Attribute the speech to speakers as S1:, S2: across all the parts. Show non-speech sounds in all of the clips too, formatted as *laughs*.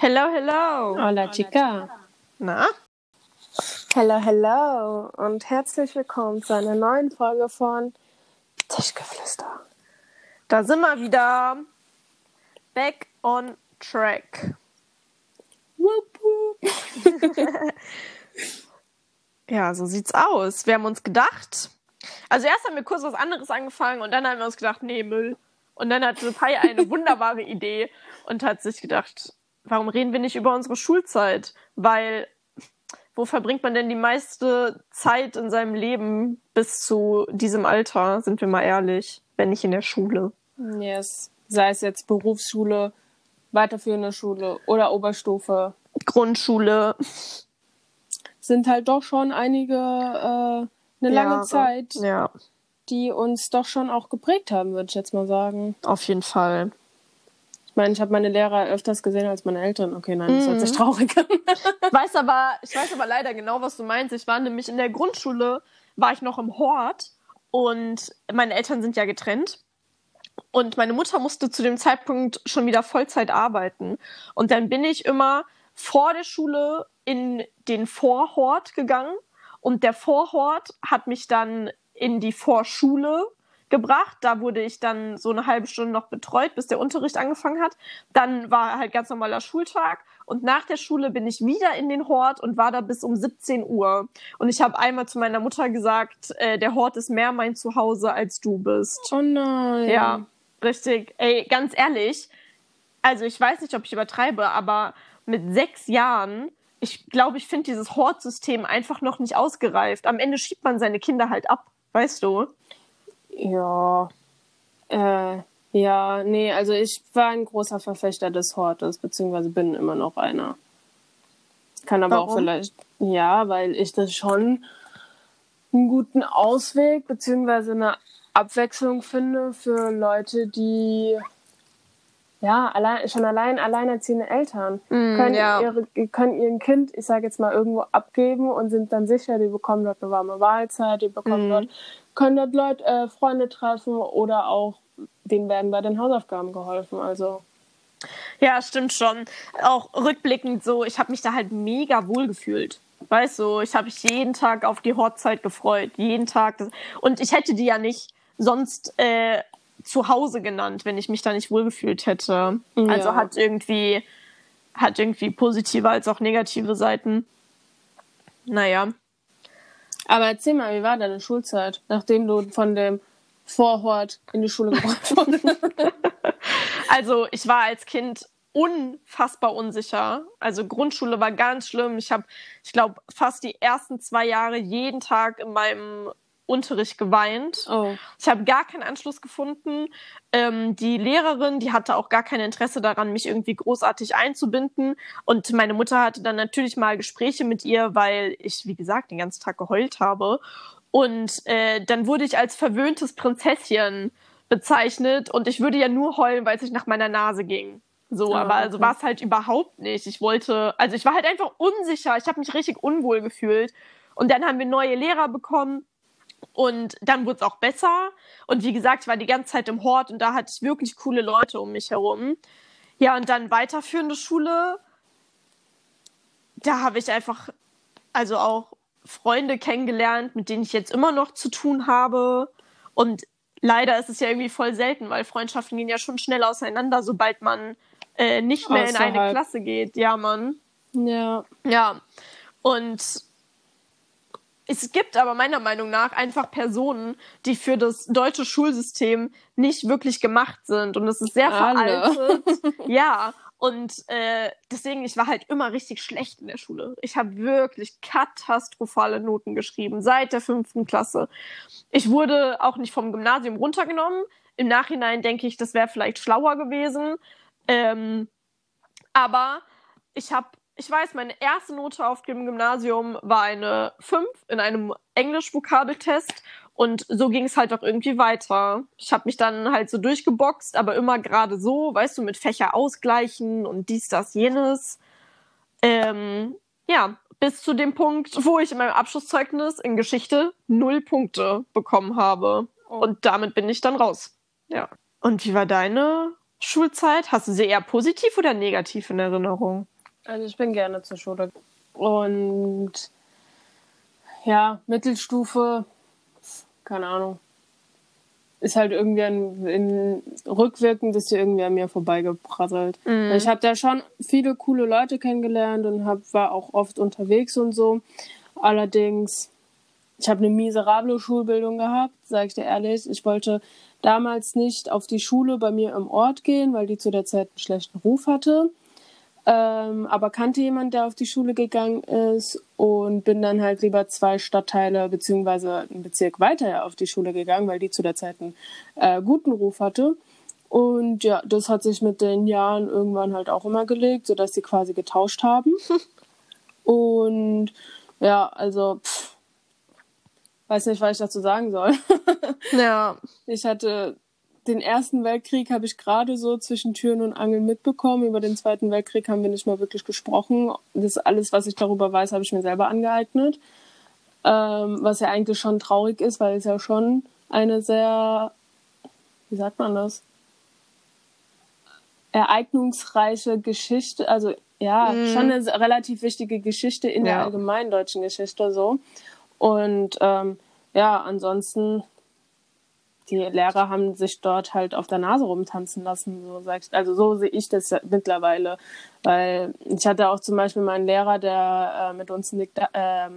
S1: Hello, hello.
S2: Hola, chica.
S1: Na?
S2: Hello, hello. Und herzlich willkommen zu einer neuen Folge von Tischgeflüster.
S1: Da sind wir wieder. Back on track.
S2: Wupp, wupp. *laughs*
S1: Ja, so sieht's aus. Wir haben uns gedacht. Also erst haben wir kurz was anderes angefangen und dann haben wir uns gedacht, nee, Müll. Und dann hatte Pai eine wunderbare Idee und hat sich gedacht, warum reden wir nicht über unsere Schulzeit? Weil wo verbringt man denn die meiste Zeit in seinem Leben bis zu diesem Alter, sind wir mal ehrlich, wenn nicht in der Schule?
S2: Yes. Sei es jetzt Berufsschule, weiterführende Schule oder Oberstufe.
S1: Grundschule.
S2: Sind halt doch schon einige, äh, eine lange
S1: Jahre.
S2: Zeit,
S1: Ja,
S2: die uns doch schon auch geprägt haben, würde ich jetzt mal sagen.
S1: auf jeden Fall.
S2: Ich meine, ich habe meine Lehrer öfters gesehen als meine Eltern. Okay, nein, das hört sich traurig an.
S1: Ich weiß aber, ich weiß aber leider genau, was du meinst. Ich war nämlich in der Grundschule, war ich noch im Hort und meine Eltern sind ja getrennt. Und meine Mutter musste zu dem Zeitpunkt schon wieder Vollzeit arbeiten. Und dann bin ich immer vor der Schule in den Vorhort gegangen. Und der Vorhort hat mich dann in die Vorschule gebracht. Da wurde ich dann so eine halbe Stunde noch betreut, bis der Unterricht angefangen hat. Dann war halt ganz normaler Schultag. Und nach der Schule bin ich wieder in den Hort und war da bis um 17 Uhr. Und ich habe einmal zu meiner Mutter gesagt, äh, der Hort ist mehr mein Zuhause, als du bist.
S2: Oh nein.
S1: Ja, richtig. Ey, ganz ehrlich, also ich weiß nicht, ob ich übertreibe, aber mit sechs Jahren, ich glaube, ich finde dieses Hortsystem einfach noch nicht ausgereift. Am Ende schiebt man seine Kinder halt ab, weißt du?
S2: Ja. Äh, ja, nee, also ich war ein großer Verfechter des Hortes, beziehungsweise bin immer noch einer. Kann aber auch
S1: Warum?
S2: vielleicht, ja, weil ich das schon einen guten Ausweg, beziehungsweise eine Abwechslung finde für Leute, die ja, allein, schon allein alleinerziehende Eltern können,
S1: ja.
S2: ihre, können ihren Kind, ich sage jetzt mal, irgendwo abgeben und sind dann sicher, die bekommen dort eine warme Mahlzeit, die bekommen
S1: Mhm.
S2: dort, können dort Leute, äh, Freunde treffen oder auch denen werden bei den Hausaufgaben geholfen. Also
S1: Ja, stimmt schon. Auch rückblickend so, ich habe mich da halt mega wohl gefühlt. Weißt du, ich habe mich jeden Tag auf die Hortzeit gefreut. Jeden Tag. Und ich hätte die ja nicht sonst äh, zu Hause genannt, wenn ich mich da nicht wohlgefühlt hätte. Also
S2: Ja.
S1: hat irgendwie, hat irgendwie positive als auch negative Seiten. Naja.
S2: Aber erzähl mal, wie war deine Schulzeit, nachdem du von dem Vorhort in die Schule gebracht *laughs* wurdest?
S1: Also ich war als Kind unfassbar unsicher. Also Grundschule war ganz schlimm. Ich habe, ich glaube, fast die ersten zwei Jahre jeden Tag in meinem Unterricht geweint.
S2: oh.
S1: Ich habe gar keinen Anschluss gefunden. Ähm, die Lehrerin, die hatte auch gar kein Interesse daran, mich irgendwie großartig einzubinden. Und meine Mutter hatte dann natürlich mal Gespräche mit ihr, weil ich, wie gesagt, den ganzen Tag geheult habe. Und äh, dann wurde ich als verwöhntes Prinzesschen bezeichnet und ich würde ja nur heulen, weil es sich nach meiner Nase ging. So,
S2: Ah,
S1: aber also
S2: okay.
S1: war es halt überhaupt nicht. Ich wollte, also ich war halt einfach unsicher. Ich habe mich richtig unwohl gefühlt. Und dann haben wir neue Lehrer bekommen. Und dann wurde es auch besser. Und wie gesagt, ich war die ganze Zeit im Hort und da hatte ich wirklich coole Leute um mich herum. Ja, und dann weiterführende Schule. Da habe ich einfach, also auch Freunde kennengelernt, mit denen ich jetzt immer noch zu tun habe. Und leider ist es ja irgendwie voll selten, weil Freundschaften gehen ja schon schnell auseinander, sobald man äh, nicht mehr in eine
S2: Außerhalb.
S1: Klasse geht. Ja, Mann.
S2: Ja.
S1: Ja, und es gibt aber meiner Meinung nach einfach Personen, die für das deutsche Schulsystem nicht wirklich gemacht sind. Und es ist sehr
S2: Alle.
S1: veraltet. *laughs* ja, und äh, deswegen, ich war halt immer richtig schlecht in der Schule. Ich habe wirklich katastrophale Noten geschrieben, seit der fünften Klasse. Ich wurde auch nicht vom Gymnasium runtergenommen. Im Nachhinein denke ich, das wäre vielleicht schlauer gewesen. Ähm, aber ich habe, ich weiß, meine erste Note auf dem Gymnasium war eine 5 in einem Englisch-Vokabeltest. Und so ging es halt auch irgendwie weiter. Ich habe mich dann halt so durchgeboxt, aber immer gerade so, weißt du, mit Fächer ausgleichen und dies, das, jenes. Ähm, ja, bis zu dem Punkt, wo ich in meinem Abschlusszeugnis in Geschichte null Punkte bekommen habe.
S2: Oh.
S1: Und damit bin ich dann raus. Ja. Und wie war deine Schulzeit? Hast du sie eher positiv oder negativ in Erinnerung?
S2: Also ich bin gerne zur Schule. Und ja, Mittelstufe, keine Ahnung. Ist halt irgendwie ein, in, rückwirkend ist sie irgendwie an mir vorbeigeprasselt. Mhm. Ich habe da schon viele coole Leute kennengelernt und hab, war auch oft unterwegs und so. Allerdings, ich habe eine miserable Schulbildung gehabt, sage ich dir ehrlich. Ich wollte damals nicht auf die Schule bei mir im Ort gehen, weil die zu der Zeit einen schlechten Ruf hatte. Ähm, aber kannte jemand, der auf die Schule gegangen ist und bin dann halt lieber zwei Stadtteile beziehungsweise einen Bezirk weiter auf die Schule gegangen, weil die zu der Zeit einen äh, guten Ruf hatte. Und ja, das hat sich mit den Jahren irgendwann halt auch immer gelegt, sodass sie quasi getauscht haben. *laughs* und ja, also pff, weiß nicht, was ich dazu sagen soll. *laughs*
S1: ja.
S2: Ich hatte den Ersten Weltkrieg habe ich gerade so zwischen Türen und Angeln mitbekommen. Über den Zweiten Weltkrieg haben wir nicht mal wirklich gesprochen. Das alles, was ich darüber weiß, habe ich mir selber angeeignet. Ähm, was ja eigentlich schon traurig ist, weil es ja schon eine sehr, wie sagt man das? Ereignungsreiche Geschichte, also ja, mm. schon eine relativ wichtige Geschichte in ja. der allgemeinen deutschen Geschichte so. Und ähm, ja, ansonsten, die Lehrer haben sich dort halt auf der Nase rumtanzen lassen, so sag ich. Also so sehe ich das mittlerweile. Weil ich hatte auch zum Beispiel meinen Lehrer, der äh, mit uns ein Dikta äh,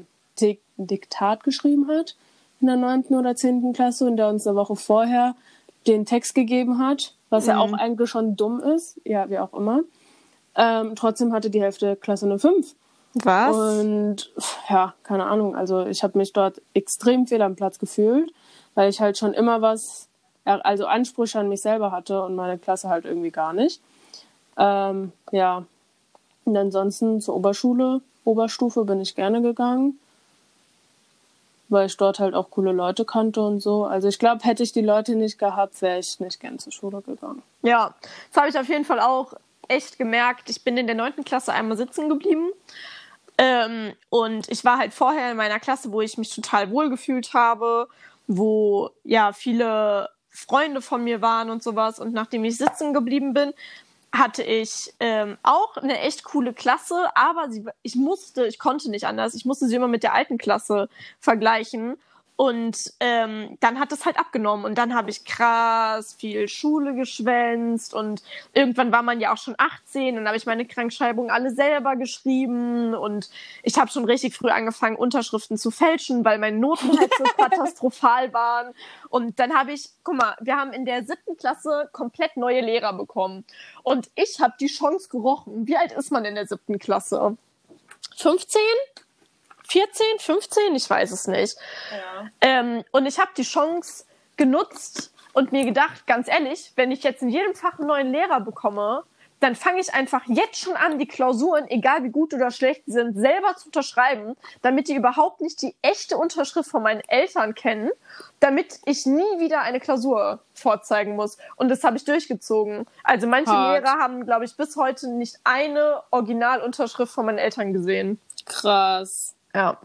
S2: Diktat geschrieben hat in der neunten oder zehnten Klasse und der uns eine Woche vorher den Text gegeben hat, was mhm. ja auch eigentlich schon dumm ist, ja, wie auch immer. Ähm, trotzdem hatte die Hälfte Klasse eine 5.
S1: Was?
S2: Und ja, keine Ahnung. Also ich habe mich dort extrem fehl am Platz gefühlt, weil ich halt schon immer was, also Ansprüche an mich selber hatte und meine Klasse halt irgendwie gar nicht. Ähm, ja. Und ansonsten zur Oberschule, Oberstufe bin ich gerne gegangen, weil ich dort halt auch coole Leute kannte und so. Also ich glaube, hätte ich die Leute nicht gehabt, wäre ich nicht gern zur Schule gegangen.
S1: Ja, das habe ich auf jeden Fall auch echt gemerkt. Ich bin in der neunten Klasse einmal sitzen geblieben ähm, und ich war halt vorher in meiner Klasse, wo ich mich total wohl gefühlt habe, wo ja viele Freunde von mir waren und sowas. Und nachdem ich sitzen geblieben bin, hatte ich ähm, auch eine echt coole Klasse, aber sie, ich musste, ich konnte nicht anders, ich musste sie immer mit der alten Klasse vergleichen. Und ähm, dann hat es halt abgenommen und dann habe ich krass viel Schule geschwänzt und irgendwann war man ja auch schon 18 und habe ich meine Krankschreibung alle selber geschrieben und ich habe schon richtig früh angefangen, Unterschriften zu fälschen, weil meine Noten halt so *laughs* katastrophal waren. Und dann habe ich, guck mal, wir haben in der siebten Klasse komplett neue Lehrer bekommen und ich habe die Chance gerochen. Wie alt ist man in der siebten Klasse? 15? 14, 15, ich weiß es nicht. Ja. Ähm, und ich habe die Chance genutzt und mir gedacht, ganz ehrlich, wenn ich jetzt in jedem Fach einen neuen Lehrer bekomme, dann fange ich einfach jetzt schon an, die Klausuren, egal wie gut oder schlecht sie sind, selber zu unterschreiben, damit die überhaupt nicht die echte Unterschrift von meinen Eltern kennen, damit ich nie wieder eine Klausur vorzeigen muss. Und das habe ich durchgezogen. Also manche Hart. Lehrer haben, glaube ich, bis heute nicht eine Originalunterschrift von meinen Eltern gesehen.
S2: Krass.
S1: Ja.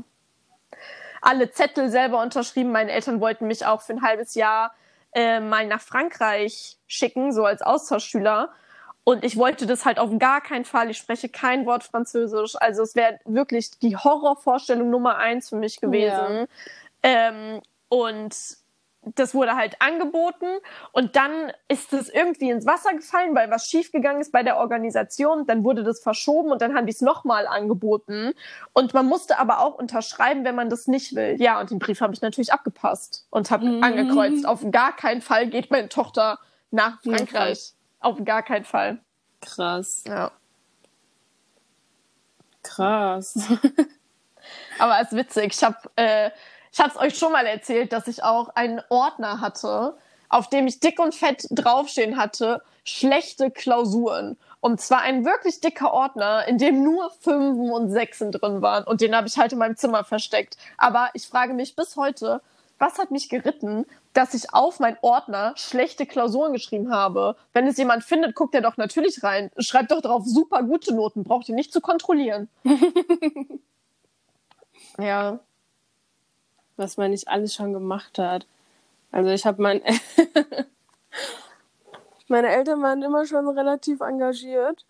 S1: Alle Zettel selber unterschrieben. Meine Eltern wollten mich auch für ein halbes Jahr äh, mal nach Frankreich schicken, so als Austauschschüler. Und ich wollte das halt auf gar keinen Fall. Ich spreche kein Wort Französisch. Also es wäre wirklich die Horrorvorstellung Nummer eins für mich gewesen. Ja. Ähm, und das wurde halt angeboten und dann ist es irgendwie ins Wasser gefallen, weil was schiefgegangen ist bei der Organisation. Dann wurde das verschoben und dann haben die es nochmal angeboten. Und man musste aber auch unterschreiben, wenn man das nicht will. Ja, und den Brief habe ich natürlich abgepasst und habe mhm. angekreuzt. Auf gar keinen Fall geht meine Tochter nach Frankreich. Mhm. Auf gar keinen Fall.
S2: Krass.
S1: Ja.
S2: Krass. *laughs*
S1: aber es ist witzig. Ich habe äh, ich habe es euch schon mal erzählt, dass ich auch einen Ordner hatte, auf dem ich dick und fett draufstehen hatte, schlechte Klausuren. Und zwar ein wirklich dicker Ordner, in dem nur Fünfen und Sechsen drin waren. Und den habe ich halt in meinem Zimmer versteckt. Aber ich frage mich bis heute, was hat mich geritten, dass ich auf meinen Ordner schlechte Klausuren geschrieben habe? Wenn es jemand findet, guckt er doch natürlich rein. Schreibt doch drauf super gute Noten, braucht ihr nicht zu kontrollieren. *laughs* ja
S2: was man nicht alles schon gemacht hat. Also ich habe mein *laughs* meine Eltern waren immer schon relativ engagiert.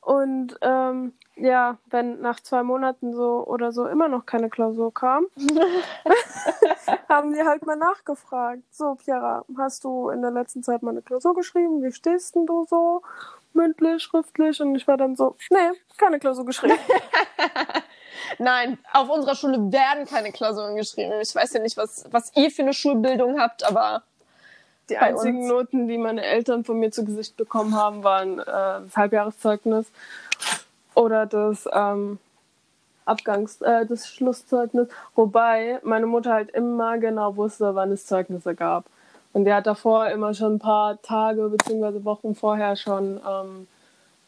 S2: Und ähm, ja, wenn nach zwei Monaten so oder so immer noch keine Klausur kam, *laughs* haben die halt mal nachgefragt. So, Piera, hast du in der letzten Zeit mal eine Klausur geschrieben? Wie stehst denn du so? Mündlich, schriftlich? Und ich war dann so, nee, keine Klausur geschrieben. *laughs*
S1: Nein, auf unserer Schule werden keine Klausuren geschrieben. Ich weiß ja nicht, was, was ihr für eine Schulbildung habt, aber
S2: die einzigen uns. Noten, die meine Eltern von mir zu Gesicht bekommen haben, waren äh, das Halbjahreszeugnis oder das ähm, Abgangs-, äh, das Schlusszeugnis. Wobei meine Mutter halt immer genau wusste, wann es Zeugnisse gab. Und die hat davor immer schon ein paar Tage bzw. Wochen vorher schon ähm,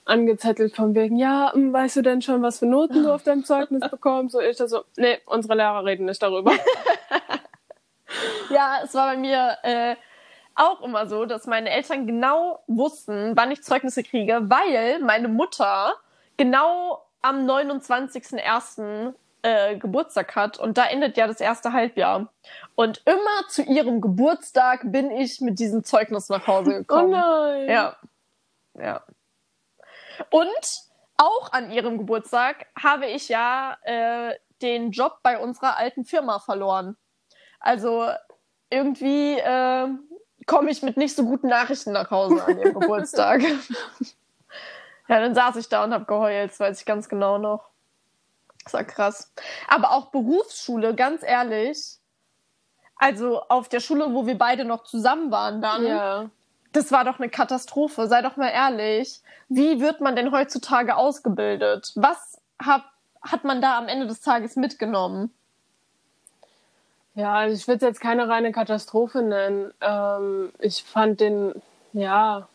S2: angezettelt von wegen, ja, hm, weißt du denn schon, was für Noten du auf deinem Zeugnis *laughs* bekommst? So ich da so, nee, unsere Lehrer reden nicht darüber. *laughs*
S1: ja, es war bei mir äh, auch immer so, dass meine Eltern genau wussten, wann ich Zeugnisse kriege, weil meine Mutter genau am 29.01. Äh, Geburtstag hat und da endet ja das erste Halbjahr. Und immer zu ihrem Geburtstag bin ich mit diesem Zeugnis nach Hause oh gekommen.
S2: Oh nein.
S1: Ja. Ja. Und auch an ihrem Geburtstag habe ich ja äh, den Job bei unserer alten Firma verloren. Also irgendwie äh, komme ich mit nicht so guten Nachrichten nach Hause an ihrem Geburtstag. *laughs* ja, dann saß ich da und habe geheult, das weiß ich ganz genau noch. Das war krass. Aber auch Berufsschule, ganz ehrlich. Also auf der Schule, wo wir beide noch zusammen waren dann.
S2: Ja.
S1: Das war doch eine Katastrophe, sei doch mal ehrlich. Wie wird man denn heutzutage ausgebildet? Was hat, hat man da am Ende des Tages mitgenommen?
S2: Ja, also ich würde es jetzt keine reine Katastrophe nennen. Ähm, ich fand den, ja,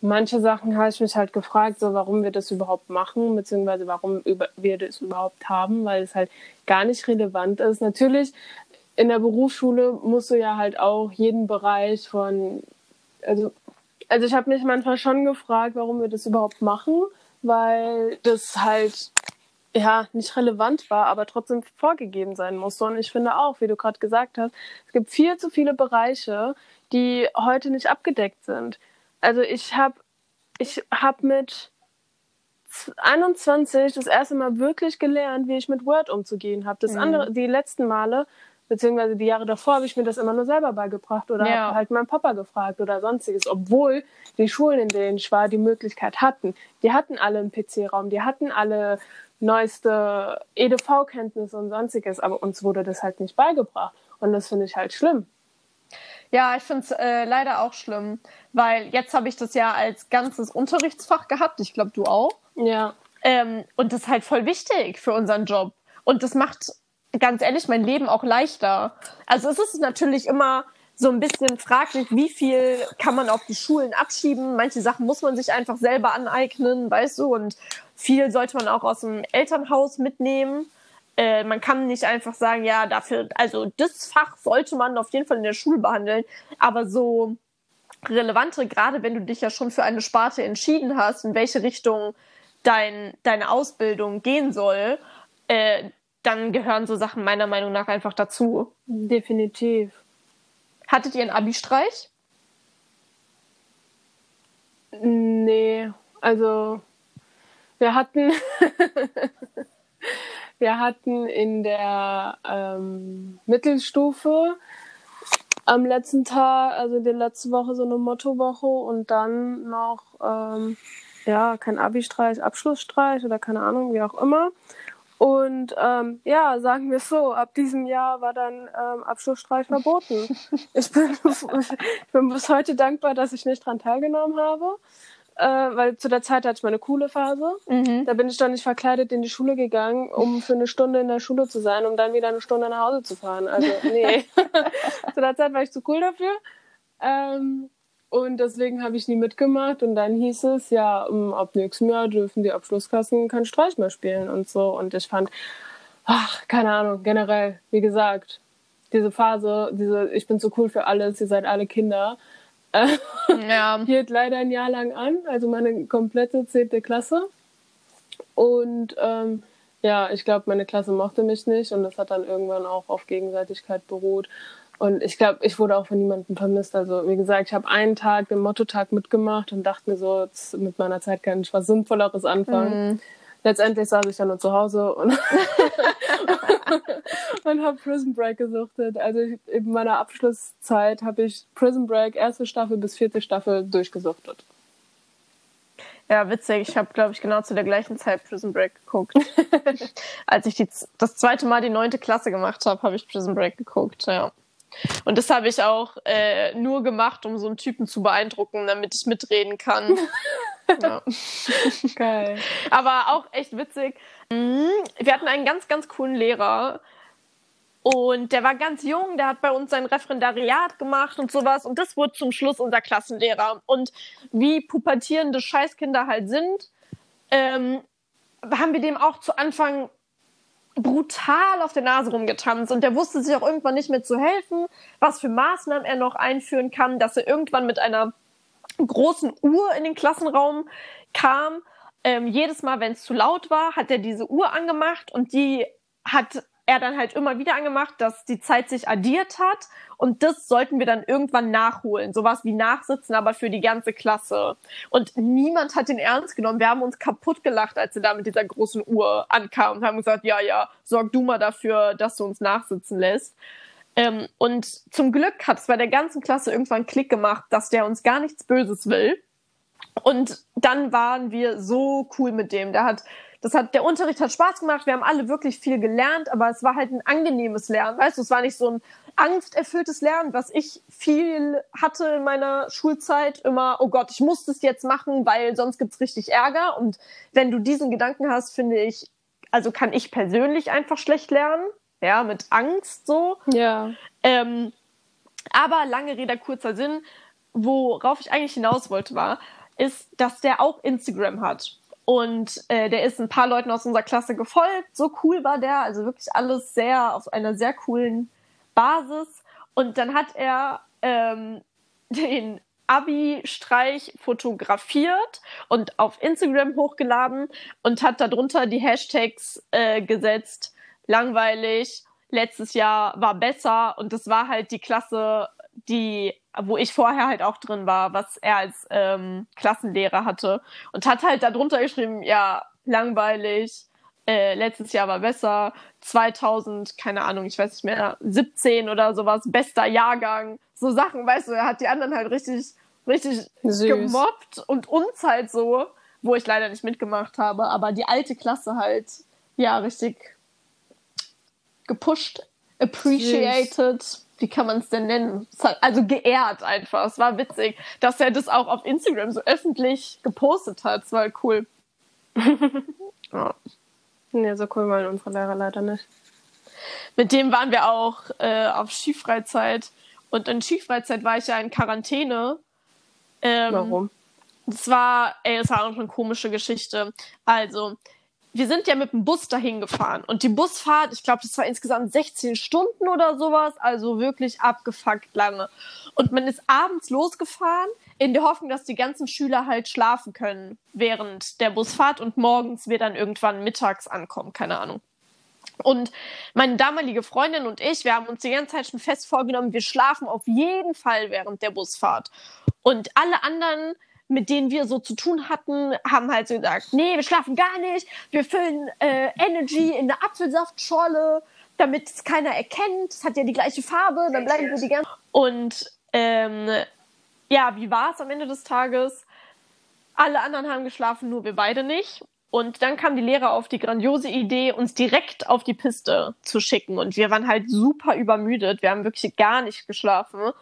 S2: manche Sachen habe ich mich halt gefragt, so warum wir das überhaupt machen, beziehungsweise warum wir das überhaupt haben, weil es halt gar nicht relevant ist. Natürlich, in der Berufsschule musst du ja halt auch jeden Bereich von, also, also ich habe mich manchmal schon gefragt, warum wir das überhaupt machen, weil das halt ja, nicht relevant war, aber trotzdem vorgegeben sein musste. Und ich finde auch, wie du gerade gesagt hast, es gibt viel zu viele Bereiche, die heute nicht abgedeckt sind. Also ich habe ich hab mit 21 das erste Mal wirklich gelernt, wie ich mit Word umzugehen habe. Das mhm. andere, die letzten Male, beziehungsweise die Jahre davor, habe ich mir das immer nur selber beigebracht oder ja. habe halt meinen Papa gefragt oder sonstiges, obwohl die Schulen, in denen ich war, die Möglichkeit hatten. Die hatten alle einen PC-Raum, die hatten alle neueste EDV-Kenntnisse und sonstiges, aber uns wurde das halt nicht beigebracht. Und das finde ich halt schlimm.
S1: Ja, ich finde es äh, leider auch schlimm, weil jetzt habe ich das ja als ganzes Unterrichtsfach gehabt. Ich glaube, du auch.
S2: Ja.
S1: Ähm, und das ist halt voll wichtig für unseren Job. Und das macht, ganz ehrlich, mein Leben auch leichter. Also es ist natürlich immer so ein bisschen fraglich, wie viel kann man auf die Schulen abschieben. Manche Sachen muss man sich einfach selber aneignen, weißt du, und viel sollte man auch aus dem Elternhaus mitnehmen. Äh, man kann nicht einfach sagen, ja, dafür, also das Fach sollte man auf jeden Fall in der Schule behandeln, aber so relevante, gerade wenn du dich ja schon für eine Sparte entschieden hast, in welche Richtung dein, deine Ausbildung gehen soll, äh, dann gehören so Sachen meiner Meinung nach einfach dazu.
S2: Definitiv.
S1: Hattet ihr einen Abi-Streich?
S2: Nee, also wir hatten *laughs* wir hatten in der ähm, Mittelstufe am letzten Tag, also die letzte Woche so eine Mottowoche und dann noch ähm, ja kein Abi-Streich, Abschlussstreich oder keine Ahnung, wie auch immer. Und ähm, ja, sagen wir es so, ab diesem Jahr war dann ähm, Abschlussstreich verboten. *laughs* ich, bin, *laughs* ich bin bis heute dankbar, dass ich nicht dran teilgenommen habe. Äh, weil zu der Zeit hatte ich meine coole Phase. Mhm. Da bin ich dann nicht verkleidet in die Schule gegangen, um für eine Stunde in der Schule zu sein, um dann wieder eine Stunde nach Hause zu fahren. Also, nee. *laughs* zu der Zeit war ich zu cool dafür. Ähm, und deswegen habe ich nie mitgemacht. Und dann hieß es, ja, ab nächstem Jahr dürfen die Abschlusskassen keinen Streich mehr spielen und so. Und ich fand, ach, keine Ahnung, generell, wie gesagt, diese Phase, diese, ich bin so cool für alles, ihr seid alle Kinder, äh, *laughs* ja. hielt leider ein Jahr lang an, also meine komplette zehnte Klasse. Und ähm, ja, ich glaube, meine Klasse mochte mich nicht und das hat dann irgendwann auch auf Gegenseitigkeit beruht. Und ich glaube, ich wurde auch von niemandem vermisst. Also wie gesagt, ich habe einen Tag, den Motto-Tag mitgemacht und dachte mir so, jetzt mit meiner Zeit kann ich was Sinnvolleres anfangen. Mhm. Letztendlich saß ich dann nur zu Hause und, *laughs* und habe Prison Break gesuchtet. Also ich, in meiner Abschlusszeit habe ich Prison Break erste Staffel bis vierte Staffel durchgesuchtet.
S1: Ja, witzig. Ich habe, glaube ich, genau zu der gleichen Zeit Prison Break geguckt. *laughs* Als ich die, das zweite Mal die neunte Klasse gemacht habe, habe ich Prison Break geguckt, ja. Und das habe ich auch äh, nur gemacht, um so einen Typen zu beeindrucken, damit ich mitreden kann. *laughs* ja. Geil. Aber auch echt witzig. Mhm. Wir hatten einen ganz, ganz coolen Lehrer. Und der war ganz jung, der hat bei uns sein Referendariat gemacht und sowas. Und das wurde zum Schluss unser Klassenlehrer. Und wie pubertierende Scheißkinder halt sind, ähm, haben wir dem auch zu Anfang brutal auf der Nase rumgetanzt und der wusste sich auch irgendwann nicht mehr zu helfen, was für Maßnahmen er noch einführen kann, dass er irgendwann mit einer großen Uhr in den Klassenraum kam. Ähm, jedes Mal, wenn es zu laut war, hat er diese Uhr angemacht und die hat er dann halt immer wieder angemacht, dass die Zeit sich addiert hat und das sollten wir dann irgendwann nachholen. Sowas wie Nachsitzen, aber für die ganze Klasse. Und niemand hat den ernst genommen. Wir haben uns kaputt gelacht, als er da mit dieser großen Uhr ankam und haben gesagt, ja, ja, sorg du mal dafür, dass du uns nachsitzen lässt. Ähm, und zum Glück hat es bei der ganzen Klasse irgendwann Klick gemacht, dass der uns gar nichts Böses will. Und dann waren wir so cool mit dem. Der hat das hat, der Unterricht hat Spaß gemacht, wir haben alle wirklich viel gelernt, aber es war halt ein angenehmes Lernen, weißt du, es war nicht so ein angsterfülltes Lernen, was ich viel hatte in meiner Schulzeit, immer, oh Gott, ich muss das jetzt machen, weil sonst gibt's richtig Ärger und wenn du diesen Gedanken hast, finde ich, also kann ich persönlich einfach schlecht lernen, ja, mit Angst so.
S2: Ja.
S1: Ähm, aber lange Rede, kurzer Sinn, worauf ich eigentlich hinaus wollte, war, ist, dass der auch Instagram hat. Und äh, der ist ein paar Leuten aus unserer Klasse gefolgt. So cool war der. Also wirklich alles sehr auf einer sehr coolen Basis. Und dann hat er ähm, *laughs* den Abi-Streich fotografiert und auf Instagram hochgeladen und hat darunter die Hashtags äh, gesetzt. Langweilig, letztes Jahr war besser und das war halt die Klasse, die wo ich vorher halt auch drin war, was er als ähm, Klassenlehrer hatte. Und hat halt darunter geschrieben, ja, langweilig, äh, letztes Jahr war besser, 2000, keine Ahnung, ich weiß nicht mehr, 17 oder sowas, bester Jahrgang, so Sachen, weißt du, er hat die anderen halt richtig, richtig Süß. gemobbt und uns halt so, wo ich leider nicht mitgemacht habe, aber die alte Klasse halt, ja, richtig gepusht, appreciated. Süß wie kann man es denn nennen? Also geehrt einfach. Es war witzig, dass er das auch auf Instagram so öffentlich gepostet hat. Es war cool. *laughs*
S2: ja. Nee, so cool waren unsere Lehrer leider nicht.
S1: Mit dem waren wir auch äh, auf Skifreizeit. Und in Skifreizeit war ich ja in Quarantäne.
S2: Ähm, Warum?
S1: Das war, ey, das war auch eine komische Geschichte. Also, wir sind ja mit dem Bus dahin gefahren und die Busfahrt, ich glaube, das war insgesamt 16 Stunden oder sowas, also wirklich abgefuckt lange. Und man ist abends losgefahren in der Hoffnung, dass die ganzen Schüler halt schlafen können während der Busfahrt und morgens wir dann irgendwann mittags ankommen, keine Ahnung. Und meine damalige Freundin und ich, wir haben uns die ganze Zeit schon fest vorgenommen, wir schlafen auf jeden Fall während der Busfahrt. Und alle anderen mit denen wir so zu tun hatten, haben halt so gesagt, nee, wir schlafen gar nicht, wir füllen äh, Energy in eine Apfelsaftschorle, damit es keiner erkennt. Es hat ja die gleiche Farbe, dann bleiben wir die ganze Und ähm, ja, wie war es am Ende des Tages? Alle anderen haben geschlafen, nur wir beide nicht. Und dann kam die Lehrer auf die grandiose Idee, uns direkt auf die Piste zu schicken. Und wir waren halt super übermüdet. Wir haben wirklich gar nicht geschlafen.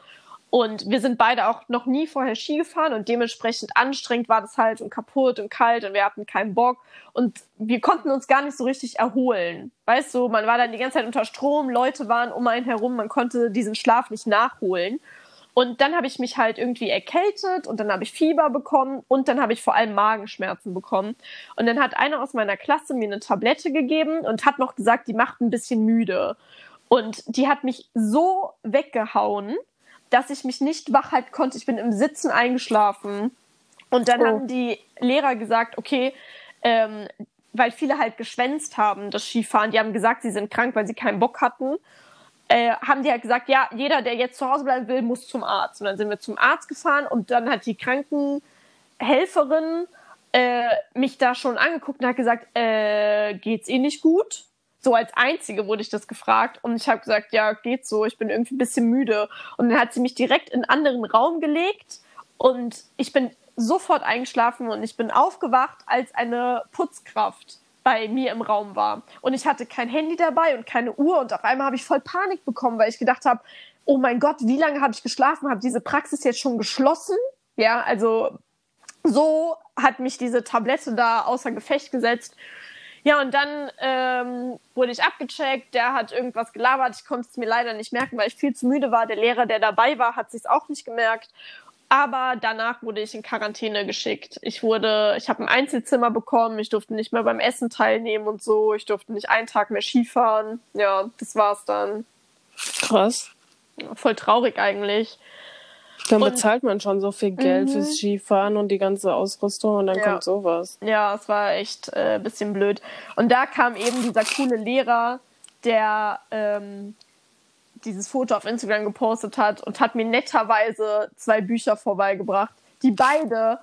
S1: Und wir sind beide auch noch nie vorher Ski gefahren und dementsprechend anstrengend war das halt und kaputt und kalt und wir hatten keinen Bock und wir konnten uns gar nicht so richtig erholen. Weißt du, man war dann die ganze Zeit unter Strom, Leute waren um einen herum, man konnte diesen Schlaf nicht nachholen. Und dann habe ich mich halt irgendwie erkältet und dann habe ich Fieber bekommen und dann habe ich vor allem Magenschmerzen bekommen. Und dann hat einer aus meiner Klasse mir eine Tablette gegeben und hat noch gesagt, die macht ein bisschen müde. Und die hat mich so weggehauen, dass ich mich nicht wach halten konnte. Ich bin im Sitzen eingeschlafen. Und dann oh. haben die Lehrer gesagt, okay, ähm, weil viele halt geschwänzt haben, das Skifahren. Die haben gesagt, sie sind krank, weil sie keinen Bock hatten. äh, haben die halt gesagt, ja, jeder, der jetzt zu Hause bleiben will, muss zum Arzt. Und dann sind wir zum Arzt gefahren und dann hat die Krankenhelferin äh, mich da schon angeguckt und hat gesagt, äh, geht's Ihnen nicht gut? So als Einzige wurde ich das gefragt und ich habe gesagt, ja, geht so, ich bin irgendwie ein bisschen müde. Und dann hat sie mich direkt in einen anderen Raum gelegt und ich bin sofort eingeschlafen und ich bin aufgewacht, als eine Putzkraft bei mir im Raum war. Und ich hatte kein Handy dabei und keine Uhr und auf einmal habe ich voll Panik bekommen, weil ich gedacht habe, oh mein Gott, wie lange habe ich geschlafen? Habe diese Praxis jetzt schon geschlossen? Ja, also so hat mich diese Tablette da außer Gefecht gesetzt. Ja, und dann ähm, wurde ich abgecheckt, der hat irgendwas gelabert, ich konnte es mir leider nicht merken, weil ich viel zu müde war. Der Lehrer, der dabei war, hat sich auch nicht gemerkt. Aber danach wurde ich in Quarantäne geschickt. Ich wurde, ich habe ein Einzelzimmer bekommen, ich durfte nicht mehr beim Essen teilnehmen und so, ich durfte nicht einen Tag mehr Skifahren. Ja, das war's dann.
S2: Krass.
S1: Voll traurig eigentlich.
S2: Dann und, bezahlt man schon so viel Geld fürs mhm. Skifahren und die ganze Ausrüstung und dann ja. kommt sowas.
S1: Ja, es war echt äh, bisschen blöd. Und da kam eben dieser coole Lehrer, der ähm, dieses Foto auf Instagram gepostet hat und hat mir netterweise zwei Bücher vorbeigebracht, die beide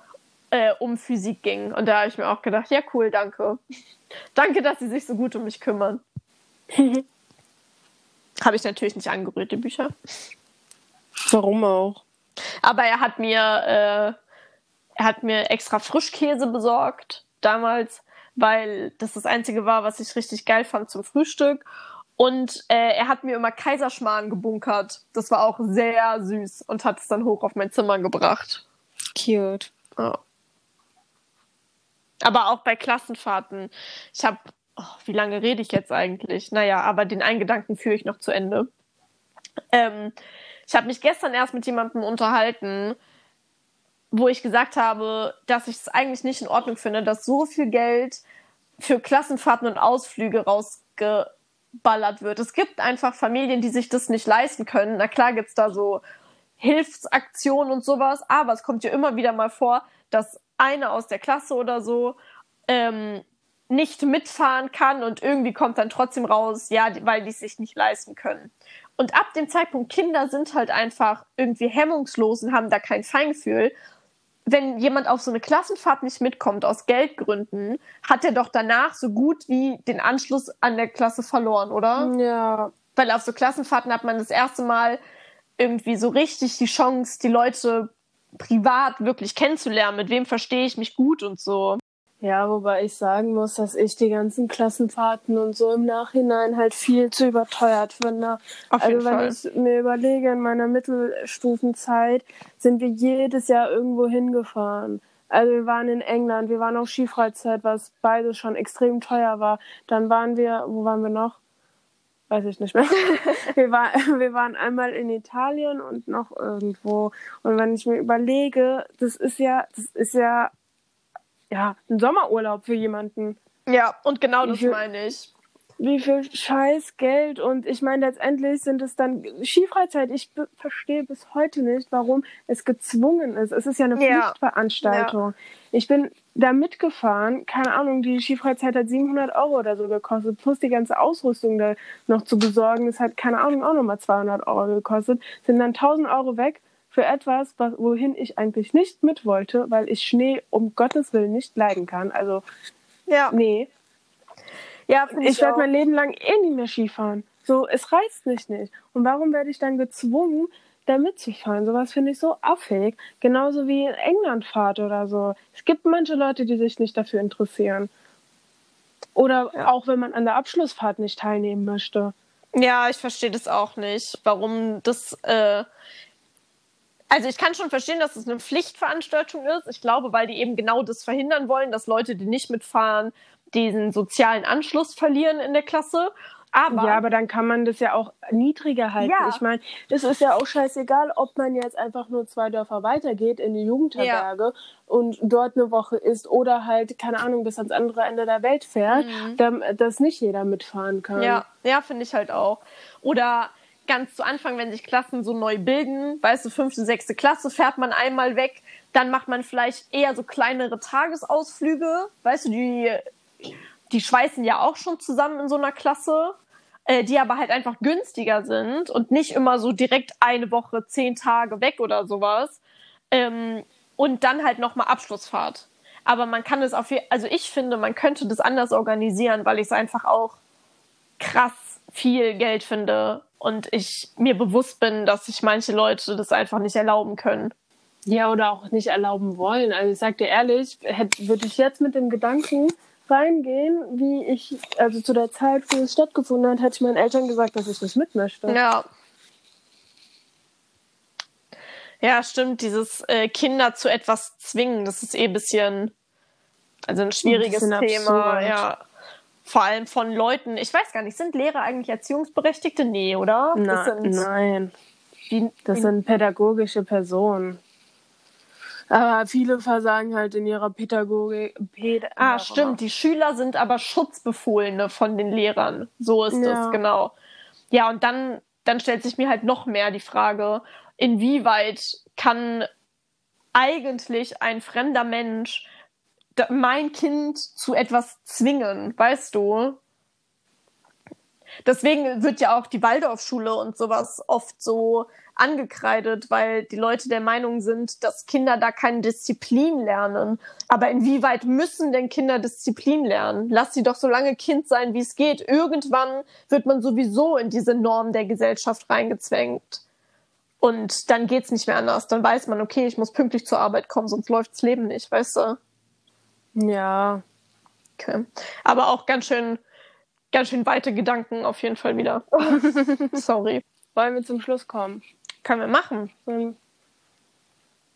S1: äh, um Physik gingen. Und da habe ich mir auch gedacht, ja cool, danke. *laughs* danke, dass sie sich so gut um mich kümmern. *laughs* habe ich natürlich nicht angerührt, die Bücher.
S2: Warum auch?
S1: Aber er hat mir, äh, er hat mir extra Frischkäse besorgt damals, weil das das einzige war, was ich richtig geil fand zum Frühstück. Und äh, er hat mir immer Kaiserschmarrn gebunkert. Das war auch sehr süß und hat es dann hoch auf mein Zimmer gebracht.
S2: Cute. Ja.
S1: Aber auch bei Klassenfahrten. Ich habe, oh, wie lange rede ich jetzt eigentlich? Naja, aber den einen Gedanken führe ich noch zu Ende. Ähm, ich habe mich gestern erst mit jemandem unterhalten, wo ich gesagt habe, dass ich es eigentlich nicht in Ordnung finde, dass so viel Geld für Klassenfahrten und Ausflüge rausgeballert wird. Es gibt einfach Familien, die sich das nicht leisten können. Na klar gibt's da so Hilfsaktionen und sowas, aber es kommt ja immer wieder mal vor, dass eine aus der Klasse oder so ähm, nicht mitfahren kann und irgendwie kommt dann trotzdem raus, ja, weil die es sich nicht leisten können. Und ab dem Zeitpunkt, Kinder sind halt einfach irgendwie hemmungslos und haben da kein Feingefühl. Wenn jemand auf so eine Klassenfahrt nicht mitkommt, aus Geldgründen, hat er doch danach so gut wie den Anschluss an der Klasse verloren, oder?
S2: Ja.
S1: Weil auf so Klassenfahrten hat man das erste Mal irgendwie so richtig die Chance, die Leute privat wirklich kennenzulernen. Mit wem verstehe ich mich gut und so.
S2: Ja, wobei ich sagen muss, dass ich die ganzen Klassenfahrten und so im Nachhinein halt viel zu überteuert finde. Auf also wenn Fall. ich mir überlege, in meiner Mittelstufenzeit sind wir jedes Jahr irgendwo hingefahren. Also wir waren in England, wir waren auf Skifreizeit, was beides schon extrem teuer war. Dann waren wir, wo waren wir noch? Weiß ich nicht mehr. *laughs* wir, war, wir waren einmal in Italien und noch irgendwo. Und wenn ich mir überlege, das ist ja, das ist ja ja, ein Sommerurlaub für jemanden.
S1: Ja, und genau das meine ich.
S2: Wie viel scheiß Geld und ich meine, letztendlich sind es dann Skifreizeit. Ich verstehe bis heute nicht, warum es gezwungen ist. Es ist ja eine ja. Pflichtveranstaltung. Ja. Ich bin da mitgefahren, keine Ahnung, die Skifreizeit hat 700 Euro oder so gekostet, plus die ganze Ausrüstung da noch zu besorgen. Das hat, keine Ahnung, auch nochmal 200 Euro gekostet. Sind dann 1000 Euro weg für etwas, was, wohin ich eigentlich nicht mit wollte, weil ich Schnee um Gottes Willen nicht leiden kann. Also,
S1: ja.
S2: nee. Ja, ich, ich werde mein Leben lang eh nie mehr Skifahren. So, es reizt mich nicht. Und warum werde ich dann gezwungen, da mitzufahren? Sowas finde ich so affig. Genauso wie in Englandfahrt oder so. Es gibt manche Leute, die sich nicht dafür interessieren. Oder ja. auch wenn man an der Abschlussfahrt nicht teilnehmen möchte.
S1: Ja, ich verstehe das auch nicht, warum das äh, also ich kann schon verstehen, dass es eine Pflichtveranstaltung ist. Ich glaube, weil die eben genau das verhindern wollen, dass Leute, die nicht mitfahren, diesen sozialen Anschluss verlieren in der Klasse. Aber,
S2: ja, aber dann kann man das ja auch niedriger halten. Ja. Ich meine, es ist ja auch scheißegal, ob man jetzt einfach nur zwei Dörfer weitergeht in die Jugendherberge ja. und dort eine Woche ist oder halt, keine Ahnung, bis ans andere Ende der Welt fährt, mhm. dass nicht jeder mitfahren kann.
S1: Ja, ja finde ich halt auch. Oder ganz zu Anfang, wenn sich Klassen so neu bilden, weißt du, fünfte, sechste Klasse, fährt man einmal weg, dann macht man vielleicht eher so kleinere Tagesausflüge, weißt du, die, die schweißen ja auch schon zusammen in so einer Klasse. äh, die aber halt einfach günstiger sind und nicht immer so direkt eine Woche, zehn Tage weg oder sowas. Ähm, und dann halt nochmal Abschlussfahrt. Aber man kann es auf also ich finde, man könnte das anders organisieren, weil ich es einfach auch krass viel Geld finde und ich mir bewusst bin, dass sich manche Leute das einfach nicht erlauben können.
S2: Ja, oder auch nicht erlauben wollen. Also ich sag dir ehrlich, würde ich jetzt mit dem Gedanken reingehen, wie ich, also zu der Zeit, wo es stattgefunden hat, hätte ich meinen Eltern gesagt, dass ich nicht mit möchte.
S1: Ja. Ja, stimmt. Dieses äh, Kinder zu etwas zwingen, das ist eh ein bisschen, also ein schwieriges ein Thema. Absurd. Ja. Vor allem von Leuten, ich weiß gar nicht, sind Lehrer eigentlich Erziehungsberechtigte? Nee, oder?
S2: Na,
S1: sind,
S2: nein. Die, das sind pädagogische Personen. Aber viele versagen halt in ihrer Pädagogik. Päd
S1: ah, stimmt. Die Schüler sind aber Schutzbefohlene von den Lehrern. So ist ja. es, genau. Ja, und dann, dann stellt sich mir halt noch mehr die Frage, inwieweit kann eigentlich ein fremder Mensch mein Kind zu etwas zwingen, weißt du? Deswegen wird ja auch die Waldorfschule und sowas oft so angekreidet, weil die Leute der Meinung sind, dass Kinder da keine Disziplin lernen. Aber inwieweit müssen denn Kinder Disziplin lernen? Lass sie doch so lange Kind sein, wie es geht. Irgendwann wird man sowieso in diese Norm der Gesellschaft reingezwängt. Und dann geht's nicht mehr anders. Dann weiß man, okay, ich muss pünktlich zur Arbeit kommen, sonst läuft's Leben nicht, weißt du?
S2: Ja.
S1: Okay. Aber auch ganz schön, ganz schön weite Gedanken auf jeden Fall wieder. *laughs* Sorry.
S2: Wollen wir zum Schluss kommen?
S1: Können wir machen.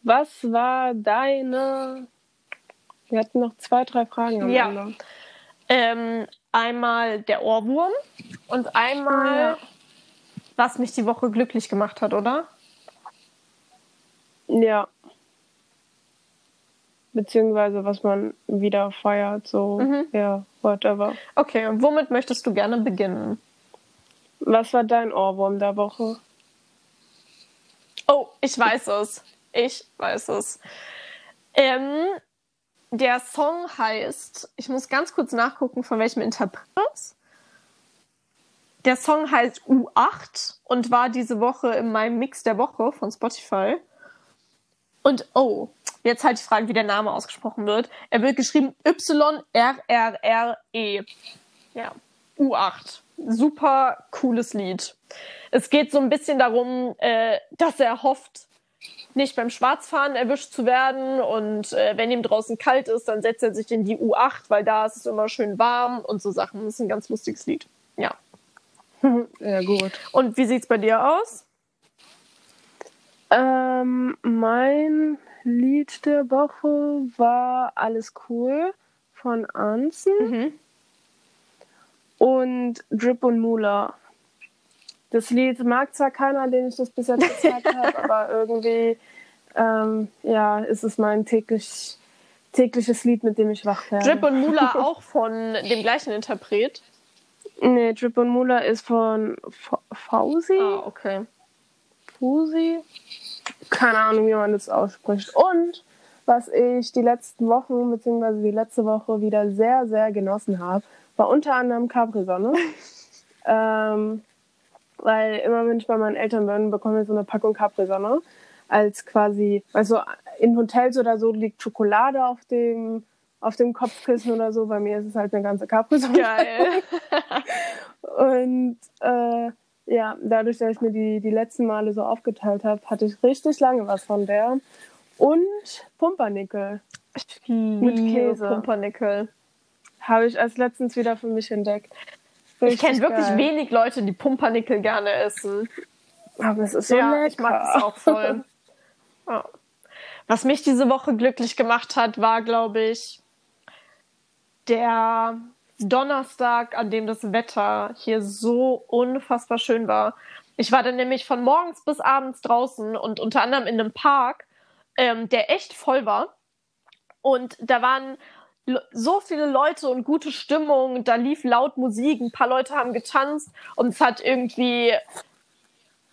S2: Was war deine. Wir hatten noch zwei, drei Fragen am
S1: ja. Ende. Ähm, einmal der Ohrwurm und einmal, ja. was mich die Woche glücklich gemacht hat, oder?
S2: Ja. Beziehungsweise was man wieder feiert, so, mhm. ja, whatever.
S1: Okay, und womit möchtest du gerne beginnen?
S2: Was war dein Ohrwurm der Woche?
S1: Oh, ich weiß es. Ich weiß es. Ähm, der Song heißt, ich muss ganz kurz nachgucken, von welchem Interpret. Der Song heißt U8 und war diese Woche in meinem Mix der Woche von Spotify. Und oh, jetzt halt die Frage, wie der Name ausgesprochen wird. Er wird geschrieben Y-R-R-R-E. Ja, U8. Super cooles Lied. Es geht so ein bisschen darum, äh, dass er hofft, nicht beim Schwarzfahren erwischt zu werden und äh, wenn ihm draußen kalt ist, dann setzt er sich in die U8, weil da ist es immer schön warm und so Sachen. Das ist ein ganz lustiges Lied. Ja. *laughs*
S2: ja, gut.
S1: Und wie sieht's bei dir aus?
S2: Ähm, mein Lied der Woche war Alles cool von Anzen mhm. und Drip und Mula. Das Lied mag zwar keiner, den ich das bis jetzt gezeigt *laughs* habe, aber irgendwie ähm, ja, ist es mein täglich, tägliches Lied, mit dem ich wach werde.
S1: Drip und Mula *laughs* auch von dem gleichen Interpret?
S2: Nee, Drip und Mula ist von Fausi.
S1: Ah, okay.
S2: Fusi? Keine Ahnung, wie man das ausspricht. Und was ich die letzten Wochen, beziehungsweise die letzte Woche wieder sehr, sehr genossen habe, war unter anderem Capri-Sonne. *laughs* ähm, weil immer, wenn ich bei meinen Eltern bin, bekomme ich so eine Packung Capri-Sonne. Als quasi, also in Hotels oder so liegt Schokolade auf dem, auf dem Kopfkissen oder so. Bei mir ist es halt eine ganze Capri-Sonne.
S1: Geil. *laughs*
S2: Und äh, ja, dadurch, dass ich mir die, die letzten Male so aufgeteilt habe, hatte ich richtig lange was von der. Und Pumpernickel.
S1: Mit Käse. Pumpernickel.
S2: Habe ich als letztens wieder für mich entdeckt.
S1: Richtig ich kenne wirklich wenig Leute, die Pumpernickel gerne essen.
S2: Aber es ist so
S1: ja,
S2: lecker.
S1: ich mag es auch voll. *laughs* ja. Was mich diese Woche glücklich gemacht hat, war, glaube ich, der Donnerstag, an dem das Wetter hier so unfassbar schön war. Ich war dann nämlich von morgens bis abends draußen und unter anderem in einem Park, ähm, der echt voll war. Und da waren so viele Leute und gute Stimmung, da lief laut Musik, ein paar Leute haben getanzt und es hat irgendwie,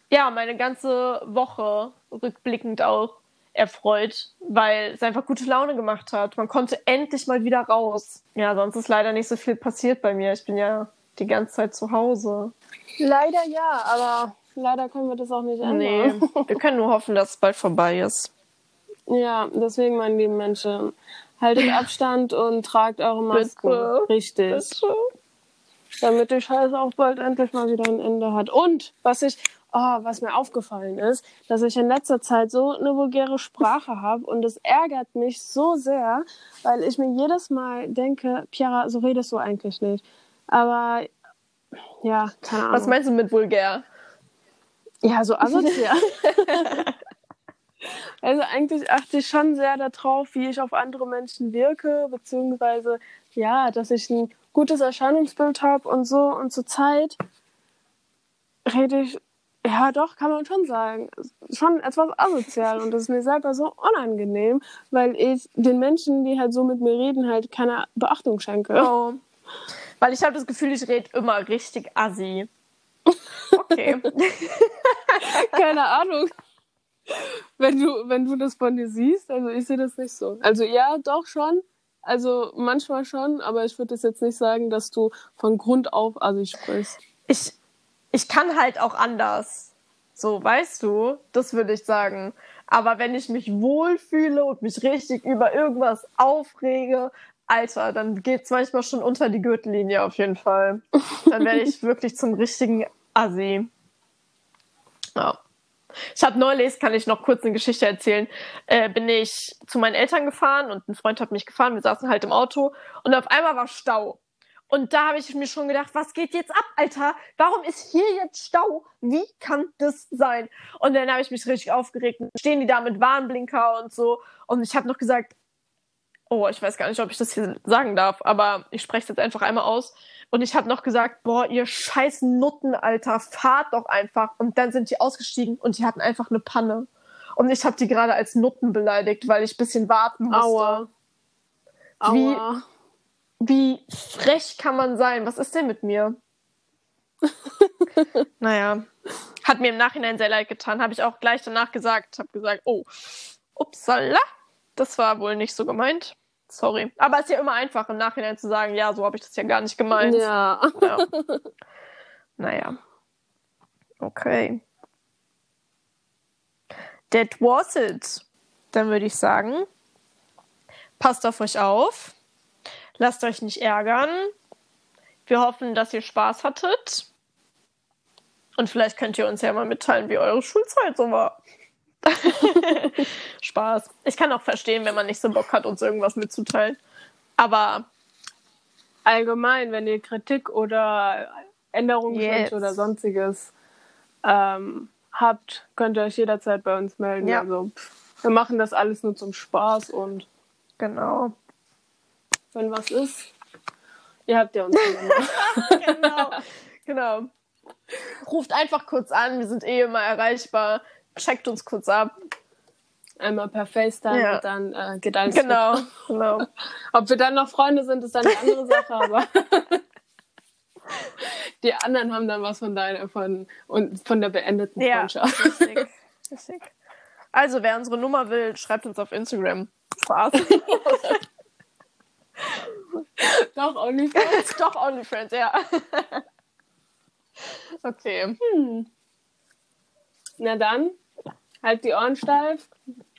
S1: ja, meine ganze Woche rückblickend auch erfreut, weil es einfach gute Laune gemacht hat. Man konnte endlich mal wieder raus. Ja, sonst ist leider nicht so viel passiert bei mir. Ich bin ja die ganze Zeit zu Hause.
S2: Leider ja, aber leider können wir das auch nicht ändern.
S1: Nee, wir können nur hoffen, dass es bald vorbei ist.
S2: Ja, deswegen, meine lieben Menschen, haltet Abstand und tragt eure Masken.
S1: Bitte.
S2: Richtig.
S1: Bitte.
S2: Damit die Scheiße auch bald endlich mal wieder ein Ende hat. Und was ich, oh, was mir aufgefallen ist, dass ich in letzter Zeit so eine vulgäre Sprache *laughs* habe und es ärgert mich so sehr, weil ich mir jedes Mal denke, Piera, so redest du eigentlich nicht. Aber ja, keine Ahnung.
S1: Was meinst du mit vulgär?
S2: Ja, so asozial. *laughs* also eigentlich achte ich schon sehr darauf, wie ich auf andere Menschen wirke, beziehungsweise ja, dass ich ein gutes Erscheinungsbild habe und so. Und zur Zeit rede ich, ja doch, kann man schon sagen, schon etwas asozial. Und das ist mir selber so unangenehm, weil ich den Menschen, die halt so mit mir reden, halt keine Beachtung schenke.
S1: Oh. Weil ich habe das Gefühl, ich rede immer richtig assi. Okay. *laughs*
S2: keine Ahnung. Wenn du, wenn du das von dir siehst, also ich sehe das nicht so. Also ja, doch schon. Also manchmal schon, aber ich würde das jetzt nicht sagen, dass du von Grund auf assi sprichst.
S1: ich, ich kann halt auch anders. So, weißt du? Das würde ich sagen. Aber wenn ich mich wohlfühle und mich richtig über irgendwas aufrege, Alter, dann geht's manchmal schon unter die Gürtellinie auf jeden Fall. Dann werde ich *laughs* wirklich zum richtigen Assi. Ja. Ich habe neulich, kann ich noch kurz eine Geschichte erzählen, äh, bin ich zu meinen Eltern gefahren und ein Freund hat mich gefahren. Wir saßen halt im Auto und auf einmal war Stau. Und da habe ich mir schon gedacht, was geht jetzt ab, Alter? Warum ist hier jetzt Stau? Wie kann das sein? Und dann habe ich mich richtig aufgeregt. Und stehen die da mit Warnblinker und so. Und ich habe noch gesagt, oh, ich weiß gar nicht, ob ich das hier sagen darf, aber ich spreche es jetzt einfach einmal aus. Und ich habe noch gesagt, boah, ihr scheiß Nutten, Alter, fahrt doch einfach. Und dann sind die ausgestiegen und die hatten einfach eine Panne. Und ich habe die gerade als Nutten beleidigt, weil ich ein bisschen warten musste.
S2: Aua. Aua.
S1: Wie frech kann man sein? Was ist denn mit mir? *laughs* naja, hat mir im Nachhinein sehr leid getan. Habe ich auch gleich danach gesagt. Habe gesagt, oh, upsala, das war wohl nicht so gemeint. Sorry. Aber es ist ja immer einfach im Nachhinein zu sagen, ja, so habe ich das ja gar nicht gemeint.
S2: Ja.
S1: Ja. *laughs* naja. Okay. That was it. Dann würde ich sagen, passt auf euch auf. Lasst euch nicht ärgern. Wir hoffen, dass ihr Spaß hattet. Und vielleicht könnt ihr uns ja mal mitteilen, wie eure Schulzeit so war. *laughs* Spaß. Ich kann auch verstehen, wenn man nicht so Bock hat, uns irgendwas mitzuteilen. Aber
S2: Allgemein, wenn ihr Kritik oder Änderungswünsche
S1: Yes.
S2: oder sonstiges ähm, habt, könnt ihr euch jederzeit bei uns melden.
S1: Ja.
S2: Also pff, wir machen das alles nur zum Spaß und
S1: genau.
S2: Wenn was ist, ihr habt ja uns *laughs*
S1: genau. genau. Ruft einfach kurz an, wir sind eh immer erreichbar. Checkt uns kurz ab.
S2: Einmal per FaceTime
S1: Ja.
S2: und dann äh, geht alles.
S1: Genau, genau. *laughs*
S2: Ob wir dann noch Freunde sind, ist dann eine andere Sache, aber *laughs* die anderen haben dann was von deiner, von, und von der beendeten
S1: Ja,
S2: Freundschaft.
S1: richtig. richtig. Also, wer unsere Nummer will, schreibt uns auf Instagram. Spaß.
S2: Doch, OnlyFans. *laughs*
S1: Doch, OnlyFriends, ja. okay.
S2: Na dann, halt die Ohren steif.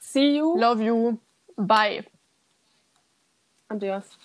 S2: See you.
S1: Love you. Bye.
S2: Adios.